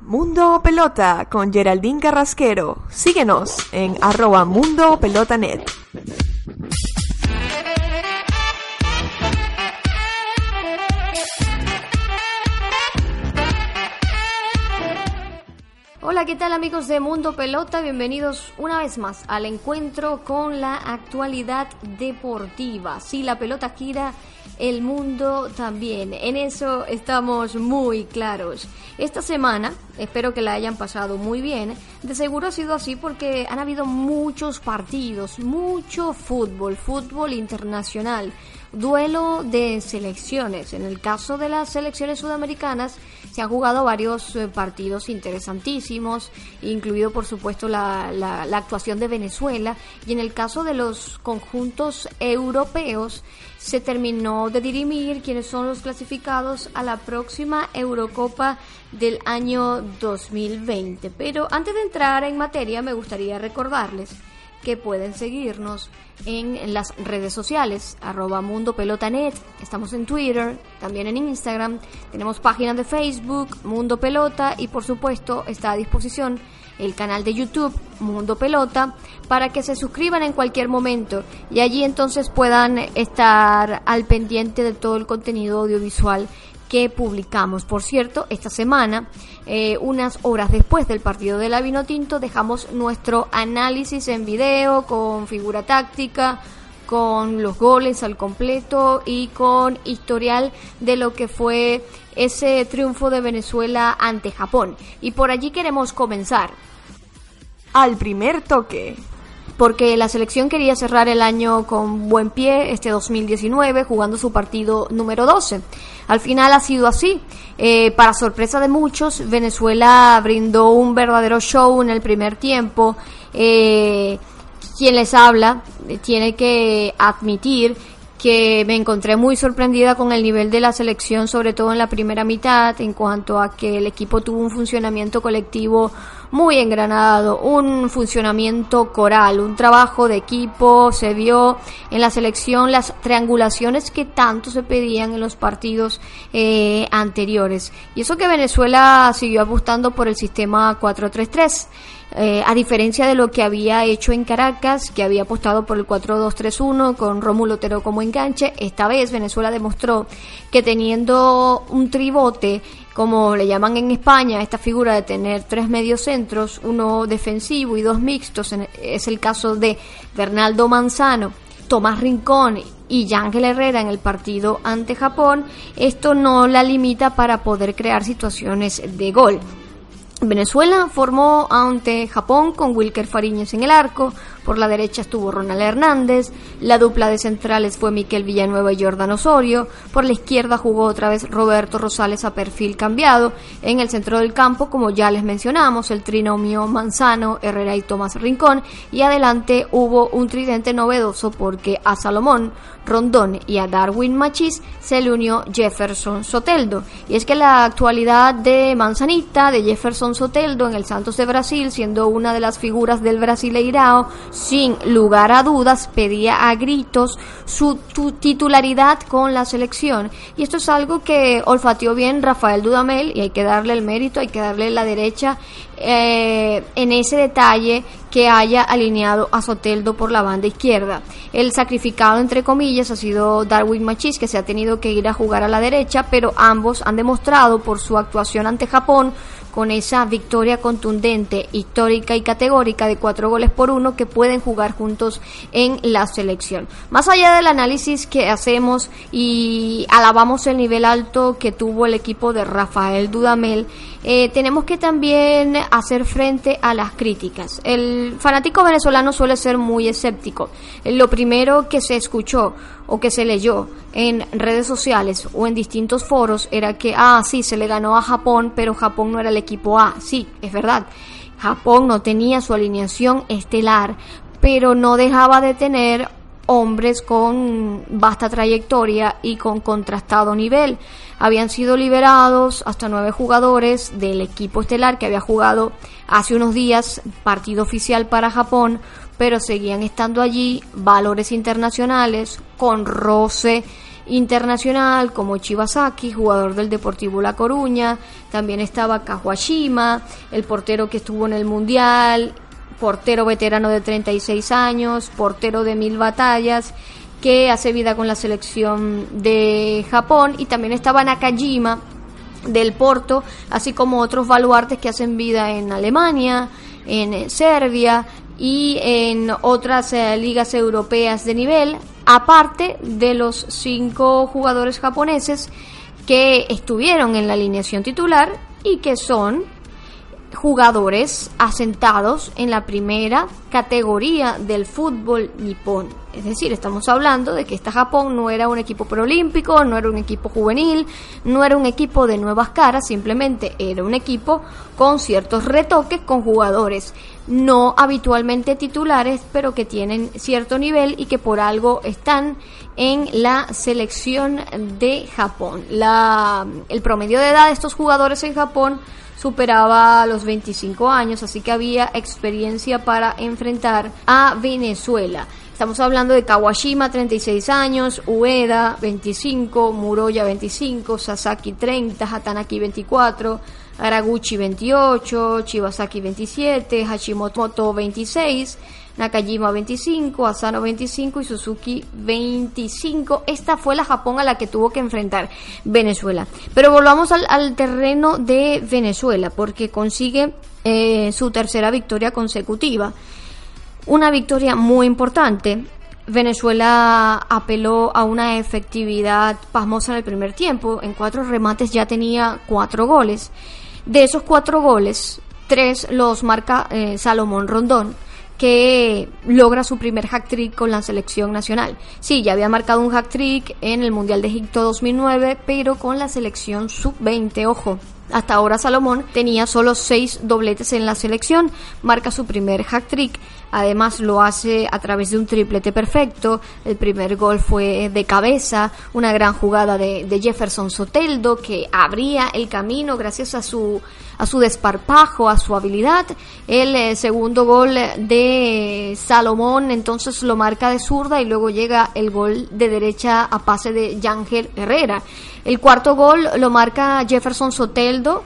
Mundo Pelota con Geraldine Carrasquero. Síguenos en arroba Mundo Pelotanet. Hola, ¿qué tal amigos de Mundo Pelota? Bienvenidos una vez más al encuentro con la actualidad deportiva. Si la pelota gira, el mundo también. En eso estamos muy claros. Esta semana, espero que la hayan pasado muy bien. De seguro ha sido así porque han habido muchos partidos, mucho fútbol, fútbol internacional, duelo de selecciones. En el caso de las selecciones sudamericanas, se han jugado varios eh, partidos interesantísimos, incluido por supuesto la, la, la actuación de Venezuela. Y en el caso de los conjuntos europeos, se terminó de dirimir quiénes son los clasificados a la próxima Eurocopa del año 2020. Pero antes de entrar en materia, me gustaría recordarles que pueden seguirnos en las redes sociales, arroba Mundo Pelotanet, estamos en Twitter, también en Instagram, tenemos páginas de Facebook, Mundo Pelota y por supuesto está a disposición el canal de YouTube Mundo Pelota para que se suscriban en cualquier momento y allí entonces puedan estar al pendiente de todo el contenido audiovisual que publicamos. Por cierto, esta semana, eh, unas horas después del partido de la Vinotinto, dejamos nuestro análisis en video con figura táctica, con los goles al completo y con historial de lo que fue ese triunfo de Venezuela ante Japón. Y por allí queremos comenzar al primer toque. Porque la selección quería cerrar el año con buen pie, este 2019, jugando su partido número 12. Al final ha sido así. Eh, para sorpresa de muchos, Venezuela brindó un verdadero show en el primer tiempo. Eh, quien les habla eh, tiene que admitir que me encontré muy sorprendida con el nivel de la selección, sobre todo en la primera mitad, en cuanto a que el equipo tuvo un funcionamiento colectivo muy engranado, un funcionamiento coral, un trabajo de equipo, se vio en la selección las triangulaciones que tanto se pedían en los partidos eh, anteriores. Y eso que Venezuela siguió apostando por el sistema 4-3-3. Eh, a diferencia de lo que había hecho en Caracas, que había apostado por el 4-2-3-1 con Rómulo Otero como enganche, esta vez Venezuela demostró que teniendo un tribote como le llaman en España, esta figura de tener tres mediocentros, uno defensivo y dos mixtos, es el caso de Bernaldo Manzano, Tomás Rincón y Yángel Herrera en el partido ante Japón, esto no la limita para poder crear situaciones de gol. Venezuela formó ante Japón con Wilker Fariñez en el arco, por la derecha estuvo Ronald Hernández, la dupla de centrales fue Miquel Villanueva y Jordan Osorio, por la izquierda jugó otra vez Roberto Rosales a perfil cambiado, en el centro del campo, como ya les mencionamos, el trinomio Manzano, Herrera y Tomás Rincón, y adelante hubo un tridente novedoso porque a Salomón, Rondón y a Darwin Machis se le unió Jefferson Soteldo. Y es que la actualidad de Manzanita, de Jefferson Soteldo en el Santos de Brasil, siendo una de las figuras del Brasileirao, sin lugar a dudas pedía a gritos su titularidad con la selección. Y esto es algo que olfateó bien Rafael Dudamel y hay que darle el mérito, hay que darle la derecha eh, en ese detalle que haya alineado a Soteldo por la banda izquierda. El sacrificado, entre comillas, ha sido Darwin Machis, que se ha tenido que ir a jugar a la derecha, pero ambos han demostrado por su actuación ante Japón con esa victoria contundente, histórica y categórica de cuatro goles por uno que pueden jugar juntos en la selección. Más allá del análisis que hacemos y alabamos el nivel alto que tuvo el equipo de Rafael Dudamel, eh, tenemos que también hacer frente a las críticas. El fanático venezolano suele ser muy escéptico. Lo primero que se escuchó o que se leyó en redes sociales o en distintos foros era que, ah, sí, se le ganó a Japón, pero Japón no era el equipo A. Sí, es verdad. Japón no tenía su alineación estelar, pero no dejaba de tener hombres con vasta trayectoria y con contrastado nivel. Habían sido liberados hasta nueve jugadores del equipo estelar que había jugado hace unos días partido oficial para Japón, pero seguían estando allí valores internacionales con roce internacional como Chibasaki, jugador del Deportivo La Coruña, también estaba Kahuashima, el portero que estuvo en el Mundial, portero veterano de 36 años, portero de mil batallas, que hace vida con la selección de Japón, y también estaba Nakajima del Porto, así como otros baluartes que hacen vida en Alemania, en Serbia y en otras eh, ligas europeas de nivel, aparte de los cinco jugadores japoneses que estuvieron en la alineación titular y que son jugadores asentados en la primera categoría del fútbol nipón. Es decir, estamos hablando de que esta Japón no era un equipo preolímpico, no era un equipo juvenil, no era un equipo de nuevas caras, simplemente era un equipo con ciertos retoques, con jugadores no habitualmente titulares, pero que tienen cierto nivel y que por algo están en la selección de Japón. La, el promedio de edad de estos jugadores en Japón superaba los 25 años, así que había experiencia para enfrentar a Venezuela. Estamos hablando de Kawashima, 36 años, Ueda, 25, Muroya, 25, Sasaki, 30, Hatanaki, 24, Araguchi, 28, Chibasaki, 27, Hashimoto, 26, Nakajima 25, Asano 25 y Suzuki 25. Esta fue la Japón a la que tuvo que enfrentar Venezuela. Pero volvamos al, terreno de Venezuela porque consigue eh, su tercera victoria consecutiva. Una victoria muy importante. Venezuela apeló a una efectividad pasmosa en el primer tiempo. En cuatro remates ya tenía cuatro goles. De esos cuatro goles, tres los marca eh, Salomón Rondón que logra su primer hack trick con la selección nacional. Sí, ya había marcado un hack trick en el Mundial de Egipto 2009, pero con la selección sub-20, ojo. Hasta ahora Salomón tenía solo seis dobletes en la selección, marca su primer hack trick, además lo hace a través de un triplete perfecto, el primer gol fue de cabeza, una gran jugada de, de Jefferson Soteldo que abría el camino gracias a su a su desparpajo, a su habilidad. El eh, segundo gol de Salomón entonces lo marca de zurda y luego llega el gol de derecha a pase de Yangel Herrera. El cuarto gol lo marca Jefferson Soteldo.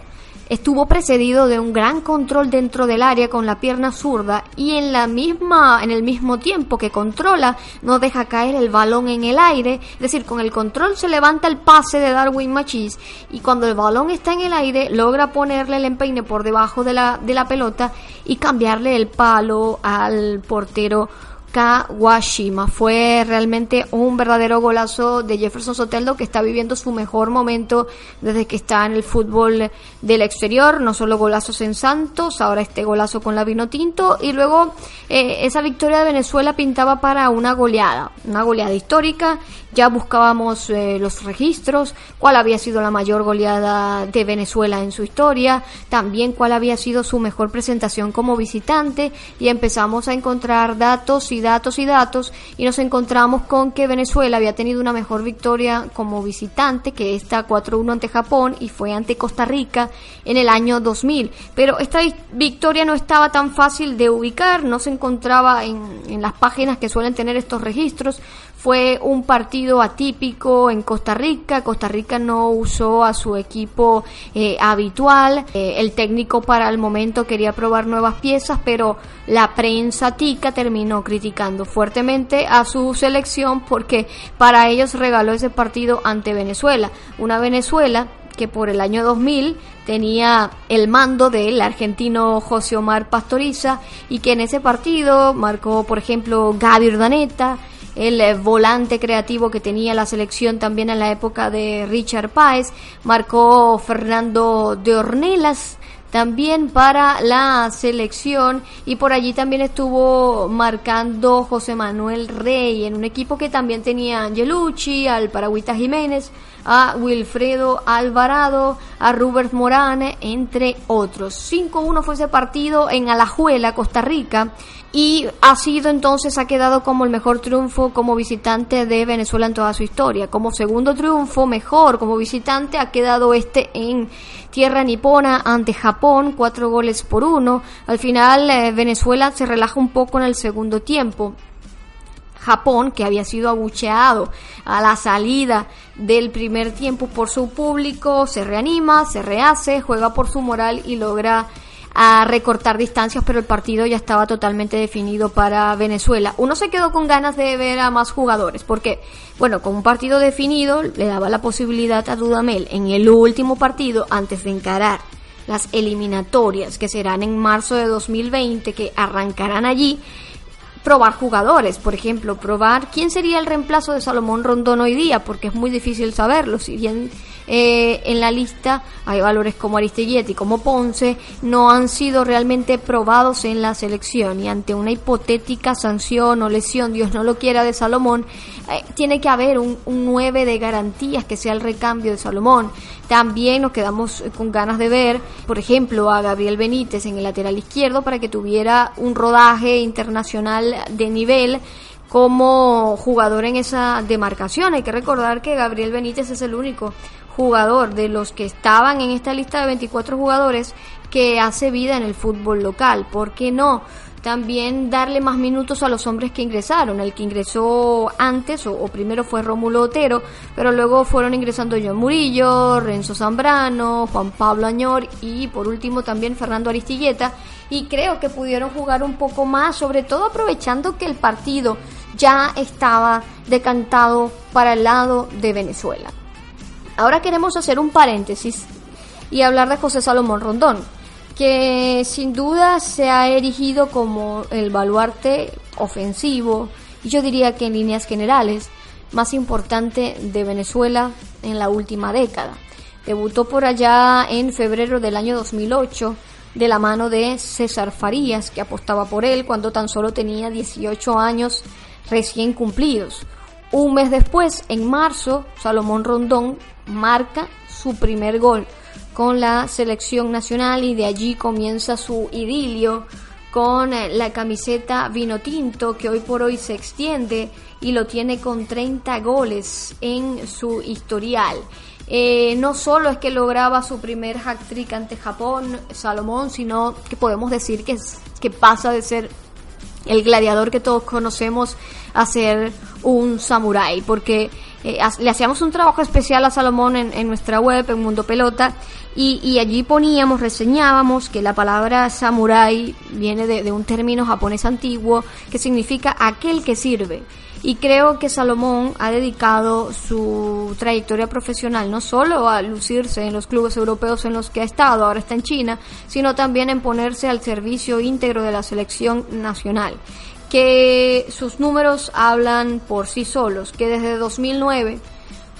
Estuvo precedido de un gran control dentro del área con la pierna zurda y en la misma en el mismo tiempo que controla no deja caer el balón en el aire, es decir, con el control se levanta el pase de Darwin Machis y cuando el balón está en el aire logra ponerle el empeine por debajo de la de la pelota y cambiarle el palo al portero Kawashima. Fue realmente un verdadero golazo de Jefferson Soteldo que está viviendo su mejor momento desde que está en el fútbol del exterior. No solo golazos en Santos, ahora este golazo con la vino tinto. Y luego eh, esa victoria de Venezuela pintaba para una goleada, una goleada histórica. Ya buscábamos eh, los registros, cuál había sido la mayor goleada de Venezuela en su historia, también cuál había sido su mejor presentación como visitante y empezamos a encontrar datos y datos y datos y nos encontramos con que Venezuela había tenido una mejor victoria como visitante que esta 4-1 ante Japón y fue ante Costa Rica en el año 2000. Pero esta victoria no estaba tan fácil de ubicar, no se encontraba en, en las páginas que suelen tener estos registros. Fue un partido atípico en Costa Rica. Costa Rica no usó a su equipo eh, habitual. Eh, el técnico para el momento quería probar nuevas piezas, pero la prensa tica terminó criticando fuertemente a su selección porque para ellos regaló ese partido ante Venezuela. Una Venezuela que por el año 2000 tenía el mando del argentino José Omar Pastoriza y que en ese partido marcó, por ejemplo, Gaby Urdaneta, el eh, volante creativo que tenía la selección también en la época de Richard Páez, marcó Fernando de Ornelas, también para la selección. Y por allí también estuvo marcando José Manuel Rey en un equipo que también tenía Angelucci, al Paragüita Jiménez, a Wilfredo Alvarado, a Robert Morane, entre otros. 5-1 fue ese partido en Alajuela, Costa Rica, y ha sido entonces, ha quedado como el mejor triunfo como visitante de Venezuela en toda su historia. Como segundo triunfo, mejor como visitante, ha quedado este en tierra nipona ante Japón, cuatro goles por uno. Al final, eh, Venezuela se relaja un poco en el segundo tiempo. Japón, que había sido abucheado a la salida del primer tiempo por su público, se reanima, se rehace, juega por su moral y logra a recortar distancias, pero el partido ya estaba totalmente definido para Venezuela. Uno se quedó con ganas de ver a más jugadores, porque, bueno, con un partido definido le daba la posibilidad a Dudamel en el último partido, antes de encarar las eliminatorias que serán en marzo de 2020, que arrancarán allí, probar jugadores, por ejemplo, probar quién sería el reemplazo de Salomón Rondón hoy día, porque es muy difícil saberlo, si bien eh, en la lista hay valores como Aristelletti, como Ponce, no han sido realmente probados en la selección y ante una hipotética sanción o lesión, Dios no lo quiera, de Salomón, eh, tiene que haber un, un 9 de garantías que sea el recambio de Salomón. También nos quedamos con ganas de ver, por ejemplo, a Gabriel Benítez en el lateral izquierdo para que tuviera un rodaje internacional de nivel como jugador en esa demarcación. Hay que recordar que Gabriel Benítez es el único jugador de los que estaban en esta lista de 24 jugadores que hace vida en el fútbol local. ¿Por qué no? También darle más minutos a los hombres que ingresaron. El que ingresó antes o, primero fue Rómulo Otero, pero luego fueron ingresando John Murillo, Renzo Zambrano, Juan Pablo Añor y por último también Fernando Aristilleta. Y creo que pudieron jugar un poco más, sobre todo aprovechando que el partido ya estaba decantado para el lado de Venezuela. Ahora queremos hacer un paréntesis y hablar de José Salomón Rondón, que sin duda se ha erigido como el baluarte ofensivo, y yo diría que en líneas generales, más importante de Venezuela en la última década. Debutó por allá en febrero del año 2008 de la mano de César Farías, que apostaba por él cuando tan solo tenía 18 años recién cumplidos. Un mes después, en marzo, Salomón Rondón marca su primer gol con la selección nacional y de allí comienza su idilio con eh, la camiseta vino tinto que hoy por hoy se extiende y lo tiene con 30 goles en su historial. Eh, no solo es que lograba su primer hack trick ante Japón, Salomón, sino que podemos decir que, que pasa de ser el gladiador que todos conocemos a ser un samurái, porque eh, le hacíamos un trabajo especial a Salomón en, nuestra web, en Mundo Pelota, y, allí poníamos, reseñábamos que la palabra samurái viene de, un término japonés antiguo que significa aquel que sirve. Y creo que Salomón ha dedicado su trayectoria profesional no solo a lucirse en los clubes europeos en los que ha estado, ahora está en China, sino también en ponerse al servicio íntegro de la selección nacional que sus números hablan por sí solos, que desde 2009,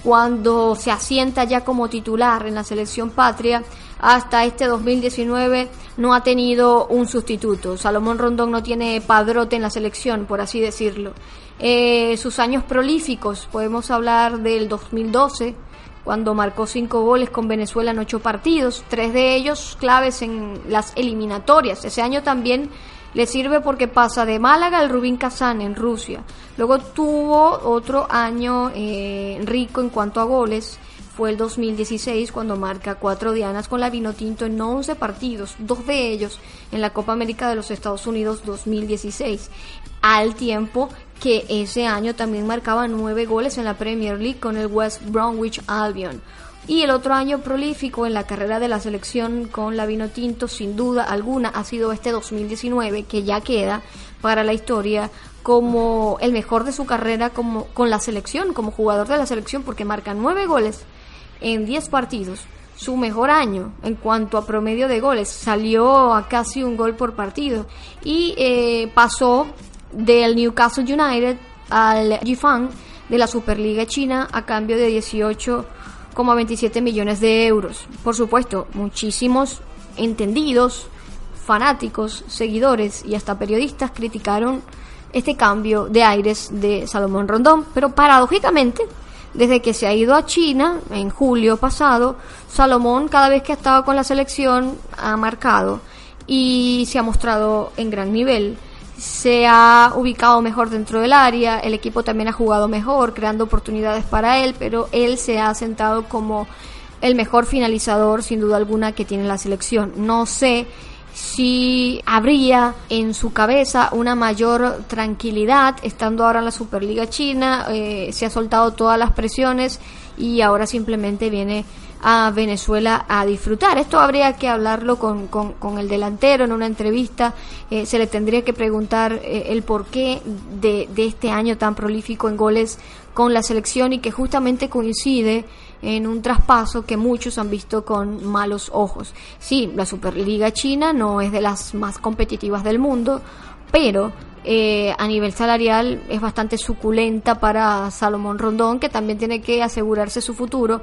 cuando se asienta ya como titular en la selección patria, hasta este 2019 no ha tenido un sustituto. Salomón Rondón no tiene padrote en la selección, por así decirlo. Eh, sus años prolíficos, podemos hablar del 2012, cuando marcó cinco goles con Venezuela en ocho partidos, tres de ellos claves en las eliminatorias. Ese año también le sirve porque pasa de Málaga al Rubín Kazán en Rusia. Luego tuvo otro año eh, rico en cuanto a goles. Fue el 2016 cuando marca cuatro dianas con la Vinotinto en 11 partidos, dos de ellos en la Copa América de los Estados Unidos 2016. Al tiempo que ese año también marcaba nueve goles en la Premier League con el West Bromwich Albion. Y el otro año prolífico en la carrera de la selección con la Vino Tinto, sin duda alguna, ha sido este 2019, que ya queda para la historia como el mejor de su carrera como, con la selección, como jugador de la selección, porque marca nueve goles en diez partidos su mejor año en cuanto a promedio de goles. Salió a casi un gol por partido y eh, pasó del Newcastle United al Jifang de la Superliga China a cambio de 18,27 millones de euros. Por supuesto, muchísimos entendidos, fanáticos, seguidores y hasta periodistas criticaron este cambio de aires de Salomón Rondón, pero paradójicamente desde que se ha ido a China en julio pasado, Salomón cada vez que ha estado con la selección ha marcado y se ha mostrado en gran nivel. Se ha ubicado mejor dentro del área, el equipo también ha jugado mejor, creando oportunidades para él, pero él se ha sentado como el mejor finalizador sin duda alguna que tiene la selección. No sé si habría en su cabeza una mayor tranquilidad estando ahora en la Superliga China, eh, se ha soltado todas las presiones y ahora simplemente viene a Venezuela a disfrutar. Esto habría que hablarlo con, con, el delantero en una entrevista, eh, se le tendría que preguntar eh, el porqué de, de este año tan prolífico en goles con la selección y que justamente coincide en un traspaso que muchos han visto con malos ojos. Sí, la Superliga China no es de las más competitivas del mundo, pero eh, a nivel salarial es bastante suculenta para Salomón Rondón, que también tiene que asegurarse su futuro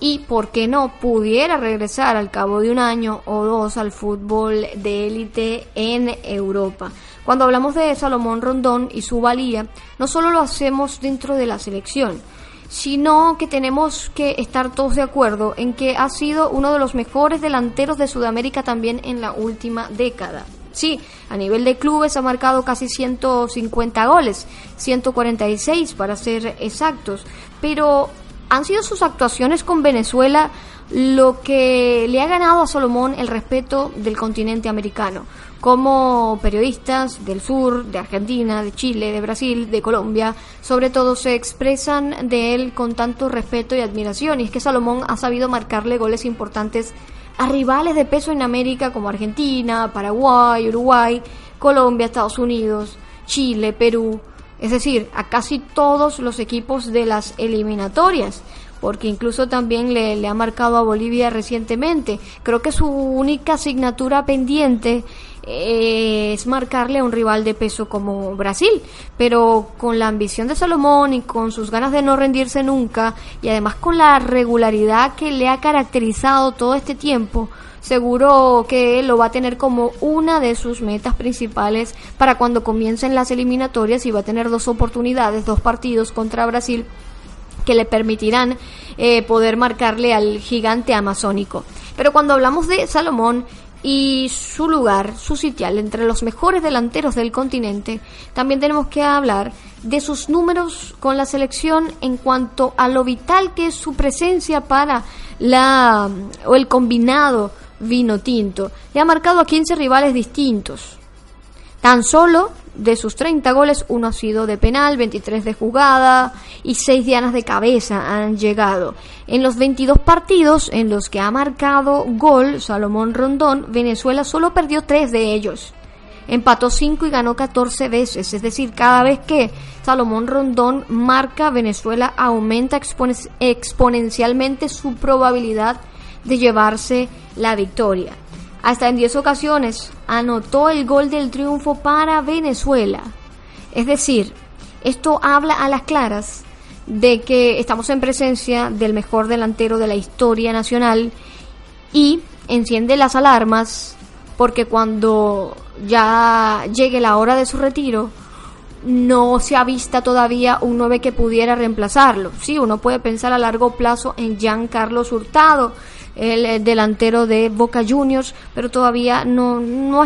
y, ¿por qué no?, pudiera regresar al cabo de un año o dos al fútbol de élite en Europa. Cuando hablamos de Salomón Rondón y su valía, no solo lo hacemos dentro de la selección, sino que tenemos que estar todos de acuerdo en que ha sido uno de los mejores delanteros de Sudamérica también en la última década. Sí, a nivel de clubes ha marcado casi 150 goles, 146 para ser exactos, pero han sido sus actuaciones con Venezuela lo que le ha ganado a Solomón el respeto del continente americano como periodistas del sur, de Argentina, de Chile, de Brasil, de Colombia, sobre todo se expresan de él con tanto respeto y admiración. Y es que Salomón ha sabido marcarle goles importantes a rivales de peso en América como Argentina, Paraguay, Uruguay, Colombia, Estados Unidos, Chile, Perú, es decir, a casi todos los equipos de las eliminatorias porque incluso también le, ha marcado a Bolivia recientemente. Creo que su única asignatura pendiente eh, es marcarle a un rival de peso como Brasil, pero con la ambición de Salomón y con sus ganas de no rendirse nunca y además con la regularidad que le ha caracterizado todo este tiempo, seguro que lo va a tener como una de sus metas principales para cuando comiencen las eliminatorias y va a tener dos oportunidades, dos partidos contra Brasil que le permitirán eh, poder marcarle al gigante amazónico. Pero cuando hablamos de Salomón, y su lugar, su sitial entre los mejores delanteros del continente, también tenemos que hablar de sus números con la selección en cuanto a lo vital que es su presencia para la o el combinado vino tinto. Le ha marcado a 15 rivales distintos. Tan solo de sus 30 goles, uno ha sido de penal, 23 de jugada y 6 dianas de cabeza han llegado. En los 22 partidos en los que ha marcado gol Salomón Rondón, Venezuela solo perdió 3 de ellos. Empató 5 y ganó 14 veces, es decir, cada vez que Salomón Rondón marca, Venezuela aumenta exponencialmente su probabilidad de llevarse la victoria. Hasta en 10 ocasiones anotó el gol del triunfo para Venezuela. Es decir, esto habla a las claras de que estamos en presencia del mejor delantero de la historia nacional y enciende las alarmas porque cuando ya llegue la hora de su retiro no se ha visto todavía un 9 que pudiera reemplazarlo. Sí, uno puede pensar a largo plazo en Jean Carlos Hurtado, el eh, delantero de Boca Juniors, pero todavía no, no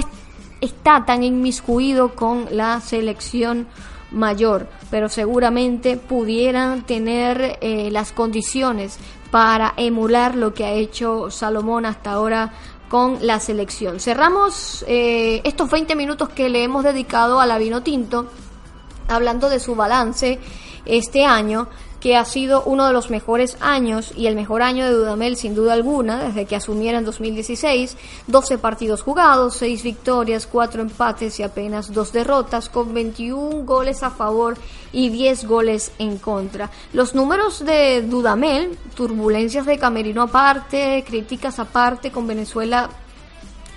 está tan inmiscuido con la selección mayor, pero seguramente pudieran tener eh, las condiciones para emular lo que ha hecho Salomón hasta ahora con la selección. Cerramos eh, estos 20 minutos que le hemos dedicado a la vino tinto hablando de su balance este año que ha sido uno de los mejores años y el mejor año de Dudamel sin duda alguna desde que asumiera en 2016, 12 partidos jugados, 6 victorias, 4 empates y apenas 2 derrotas con 21 goles a favor y 10 goles en contra. Los números de Dudamel, turbulencias de Camerino aparte, críticas aparte con Venezuela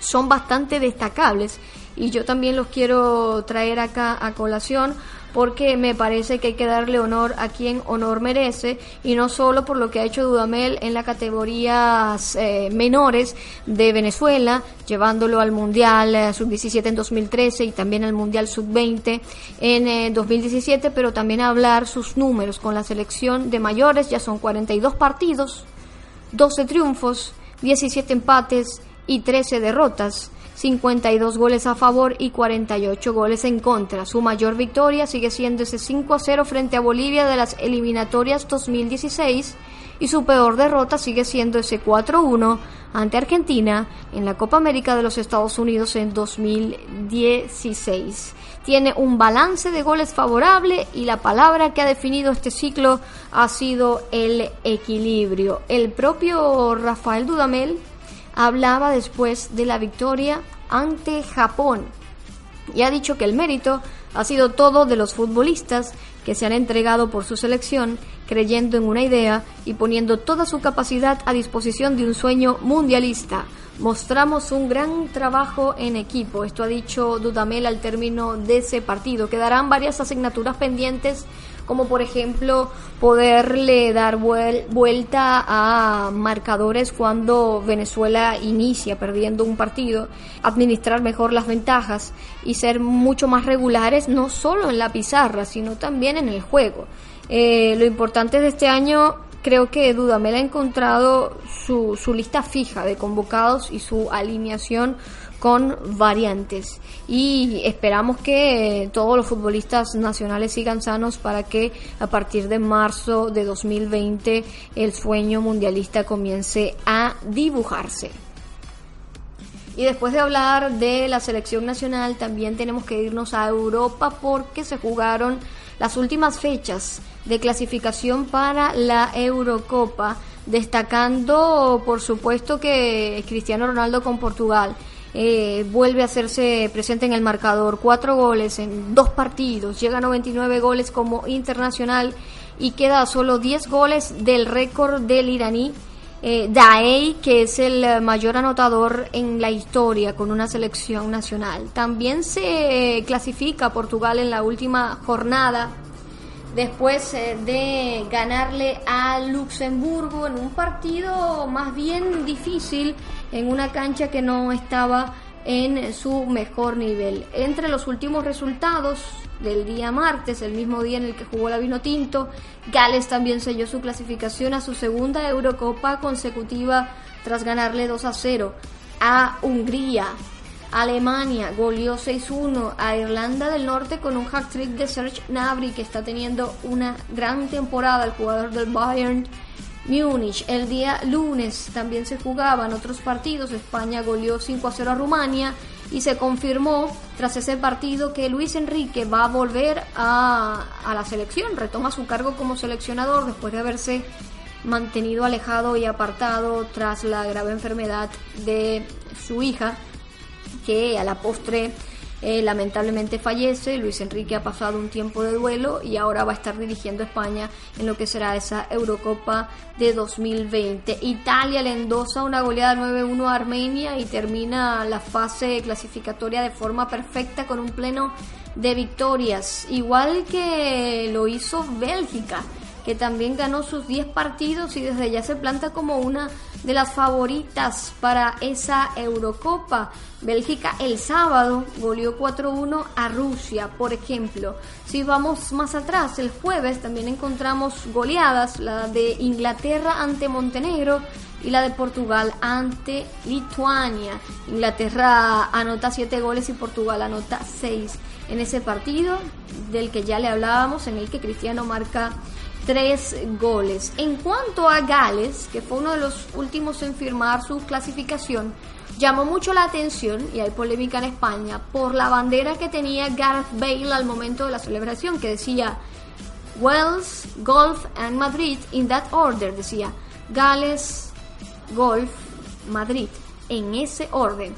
son bastante destacables y yo también los quiero traer acá a colación porque me parece que hay que darle honor a quien honor merece y no solo por lo que ha hecho Dudamel en las categorías eh, menores de Venezuela, llevándolo al Mundial eh, Sub-17 en 2013 y también al Mundial Sub-20 en 2017, eh, pero también hablar sus números con la selección de mayores, ya son 42 partidos, 12 triunfos, 17 empates y 13 derrotas 52 goles a favor y 48 goles en contra. Su mayor victoria sigue siendo ese 5 a 0 frente a Bolivia de las eliminatorias 2016 y su peor derrota sigue siendo ese 4 1 ante Argentina en la Copa América de los Estados Unidos en 2016. Tiene un balance de goles favorable y la palabra que ha definido este ciclo ha sido el equilibrio. El propio Rafael Dudamel hablaba después de la victoria ante Japón y ha dicho que el mérito ha sido todo de los futbolistas que se han entregado por su selección, creyendo en una idea y poniendo toda su capacidad a disposición de un sueño mundialista. Mostramos un gran trabajo en equipo, esto ha dicho Dudamel al término de ese partido. Quedarán varias asignaturas pendientes como por ejemplo poderle dar vuelta a marcadores cuando Venezuela inicia perdiendo un partido, administrar mejor las ventajas y ser mucho más regulares no solo en la pizarra, sino también en el juego. Eh, lo importante de este año creo que Dudamel ha encontrado su, su lista fija de convocados y su alineación con variantes y esperamos que todos los futbolistas nacionales sigan sanos para que a partir de marzo de 2020 el sueño mundialista comience a dibujarse. Y después de hablar de la selección nacional, también tenemos que irnos a Europa porque se jugaron las últimas fechas de clasificación para la Eurocopa, destacando por supuesto que Cristiano Ronaldo con Portugal eh, vuelve a hacerse presente en el marcador, cuatro goles en dos partidos, llega a 99 goles como internacional y queda a solo 10 goles del récord del iraní eh, Daei, que es el mayor anotador en la historia con una selección nacional. También se clasifica Portugal en la última jornada después eh, de ganarle a Luxemburgo en un partido más bien difícil, en una cancha que no estaba en su mejor nivel. Entre los últimos resultados del día martes, el mismo día en el que jugó la Vino Tinto, Gales también selló su clasificación a su segunda Eurocopa consecutiva tras ganarle 2 a 0 a Hungría. Alemania goleó 6-1 a Irlanda del Norte con un hat-trick de Serge Gnabry que está teniendo una gran temporada el jugador del Bayern Múnich. El día lunes también se jugaban otros partidos. España goleó 5 0 a Rumania y se confirmó tras ese partido que Luis Enrique va a volver a, a la selección, retoma su cargo como seleccionador después de haberse mantenido alejado y apartado tras la grave enfermedad de su hija que a la postre eh, lamentablemente fallece. Luis Enrique ha pasado un tiempo de duelo y ahora va a estar dirigiendo España en lo que será esa Eurocopa de 2020. Italia le endosa una goleada 9-1 a Armenia y termina la fase clasificatoria de forma perfecta con un pleno de victorias, igual que lo hizo Bélgica que también ganó sus 10 partidos y desde ya se planta como una de las favoritas para esa Eurocopa. Bélgica el sábado goleó 4-1 a Rusia, por ejemplo. Si vamos más atrás, el jueves también encontramos goleadas, la de Inglaterra ante Montenegro y la de Portugal ante Lituania. Inglaterra anota 7 goles y Portugal anota 6 en ese partido del que ya le hablábamos, en el que Cristiano marca tres goles. En cuanto a Gales, que fue uno de los últimos en firmar su clasificación, llamó mucho la atención, y hay polémica en España, por la bandera que tenía Gareth Bale al momento de la celebración, que decía Wales, Golf and Madrid in that order, decía. Gales, Golf, Madrid, en ese orden.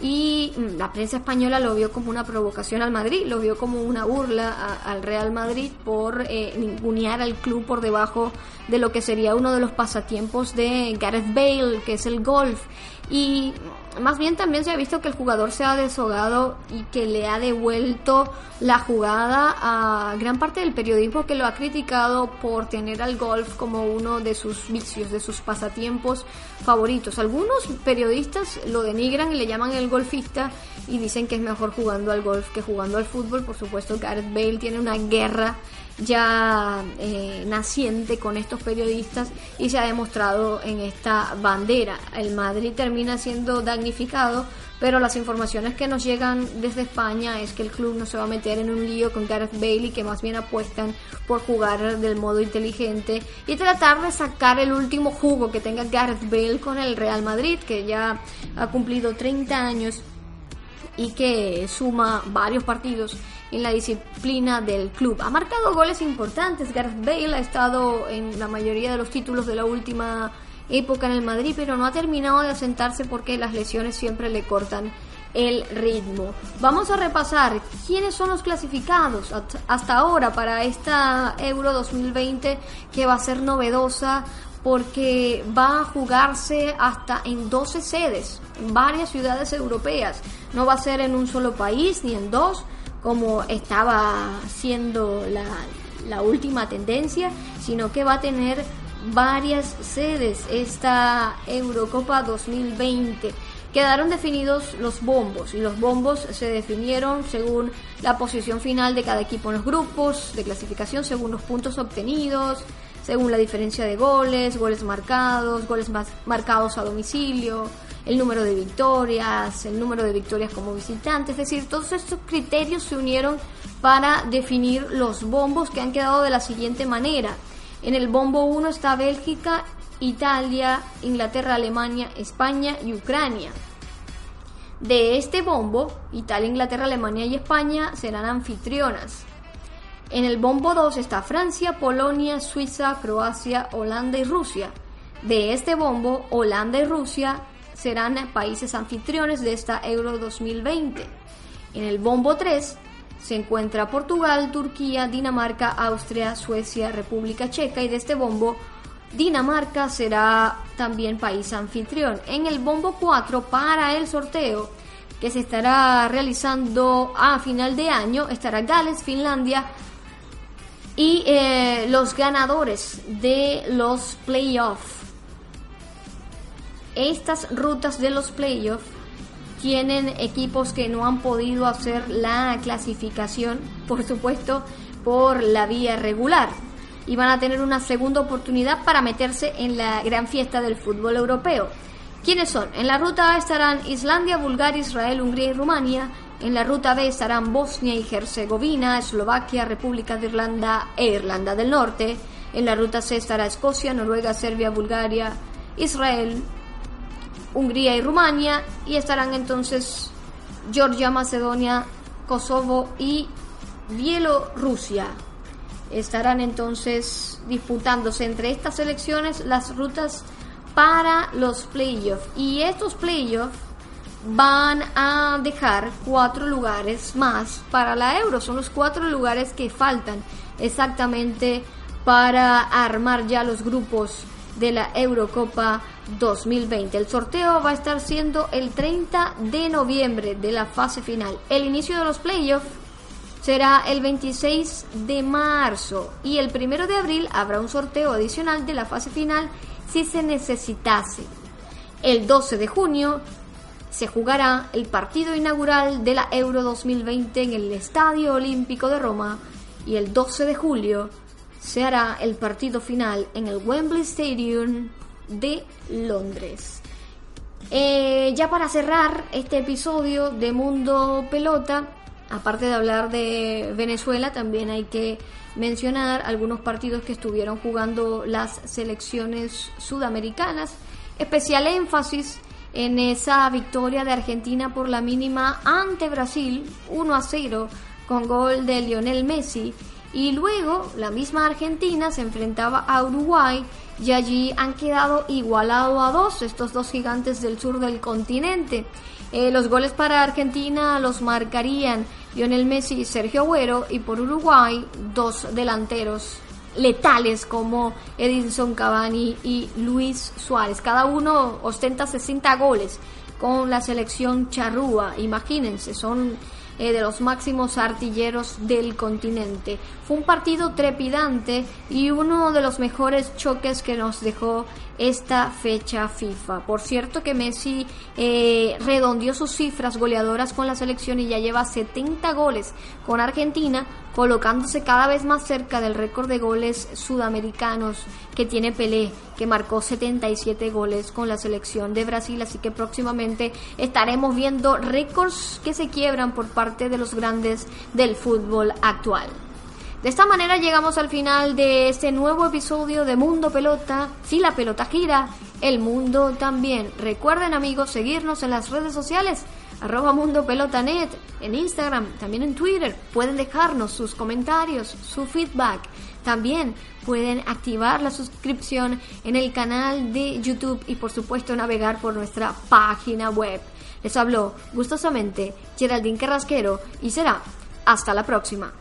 Y mm, la prensa española lo vio como una provocación al Madrid, lo vio como una burla al Real Madrid por eh, ningunear al club por debajo de lo que sería uno de los pasatiempos de Gareth Bale, que es el golf. Y más bien también se ha visto que el jugador se ha deshogado y que le ha devuelto la jugada a gran parte del periodismo que lo ha criticado por tener al golf como uno de sus vicios, de sus pasatiempos favoritos. Algunos periodistas lo denigran y le llaman el golfista y dicen que es mejor jugando al golf que jugando al fútbol. Por supuesto, Gareth Bale tiene una guerra ya eh, naciente con estos periodistas y se ha demostrado en esta bandera. El Madrid termina siendo damnificado, pero las informaciones que nos llegan desde España es que el club no se va a meter en un lío con Gareth Bale y que más bien apuestan por jugar del modo inteligente y tratar de sacar el último jugo que tenga Gareth Bale con el Real Madrid, que ya ha cumplido 30 años y que suma varios partidos en la disciplina del club. Ha marcado goles importantes. Gareth Bale ha estado en la mayoría de los títulos de la última época en el Madrid, pero no ha terminado de asentarse porque las lesiones siempre le cortan el ritmo. Vamos a repasar quiénes son los clasificados hasta ahora para esta Euro 2020 que va a ser novedosa porque va a jugarse hasta en 12 sedes, en varias ciudades europeas. No va a ser en un solo país ni en dos, como estaba siendo la, última tendencia, sino que va a tener varias sedes esta Eurocopa 2020. Quedaron definidos los bombos y los bombos se definieron según la posición final de cada equipo en los grupos de clasificación, según los puntos obtenidos, según la diferencia de goles, goles marcados, goles marcados a domicilio, el número de victorias, el número de victorias como visitante, es decir, todos estos criterios se unieron para definir los bombos que han quedado de la siguiente manera. En el bombo 1 está Bélgica, Italia, Inglaterra, Alemania, España y Ucrania. De este bombo, Italia, Inglaterra, Alemania y España serán anfitrionas. En el bombo 2 está Francia, Polonia, Suiza, Croacia, Holanda y Rusia. De este bombo, Holanda y Rusia serán países anfitriones de esta Euro 2020. En el bombo 3 se encuentra Portugal, Turquía, Dinamarca, Austria, Suecia, República Checa y de este bombo Dinamarca será también país anfitrión. En el bombo 4 para el sorteo que se estará realizando a final de año estará Gales, Finlandia y eh, los ganadores de los playoffs estas rutas de los playoffs tienen equipos que no han podido hacer la clasificación, por supuesto, por la vía regular. Y van a tener una segunda oportunidad para meterse en la gran fiesta del fútbol europeo. ¿Quiénes son? En la ruta A estarán Islandia, Bulgaria, Israel, Hungría y Rumania. En la ruta B estarán Bosnia y Herzegovina, Eslovaquia, República de Irlanda e Irlanda del Norte. En la ruta C estará Escocia, Noruega, Serbia, Bulgaria, Israel, Hungría y Rumania y estarán entonces Georgia, Macedonia, Kosovo y Bielorrusia. Estarán entonces disputándose entre estas elecciones las rutas para los playoffs y estos playoffs van a dejar cuatro lugares más para la euro. Son los cuatro lugares que faltan exactamente para armar ya los grupos de la Eurocopa 2020. El sorteo va a estar siendo el 30 de noviembre de la fase final. El inicio de los playoffs será el 26 de marzo y el 1 de abril habrá un sorteo adicional de la fase final si se necesitase. El 12 de junio se jugará el partido inaugural de la Euro 2020 en el Estadio Olímpico de Roma y el 12 de julio se hará el partido final en el Wembley Stadium de Londres. Eh, ya para cerrar este episodio de Mundo Pelota, aparte de hablar de Venezuela, también hay que mencionar algunos partidos que estuvieron jugando las selecciones sudamericanas. Especial énfasis en esa victoria de Argentina por la mínima ante Brasil, 1 a 0, con gol de Lionel Messi y luego la misma Argentina se enfrentaba a Uruguay y allí han quedado igualado a dos estos dos gigantes del sur del continente. Eh, los goles para Argentina los marcarían Lionel Messi y Sergio Agüero y por Uruguay dos delanteros letales como Edinson Cavani y Luis Suárez. Cada uno ostenta 60 goles con la selección charrúa. Imagínense, son eh, de los máximos artilleros del continente. Fue un partido trepidante y uno de los mejores choques que nos dejó esta fecha FIFA. Por cierto que Messi eh, redondeó sus cifras goleadoras con la selección y ya lleva 70 goles con Argentina, colocándose cada vez más cerca del récord de goles sudamericanos que tiene Pelé, que marcó 77 goles con la selección de Brasil, así que próximamente estaremos viendo récords que se quiebran por parte de los grandes del fútbol actual. De esta manera llegamos al final de este nuevo episodio de Mundo Pelota. Si la pelota gira, el mundo también. Recuerden amigos seguirnos en las redes sociales arroba Mundo Pelotanet, en Instagram, también en Twitter. Pueden dejarnos sus comentarios, su feedback. También pueden activar la suscripción en el canal de YouTube y por supuesto navegar por nuestra página web. Les habló gustosamente Geraldine Carrasquero y será hasta la próxima.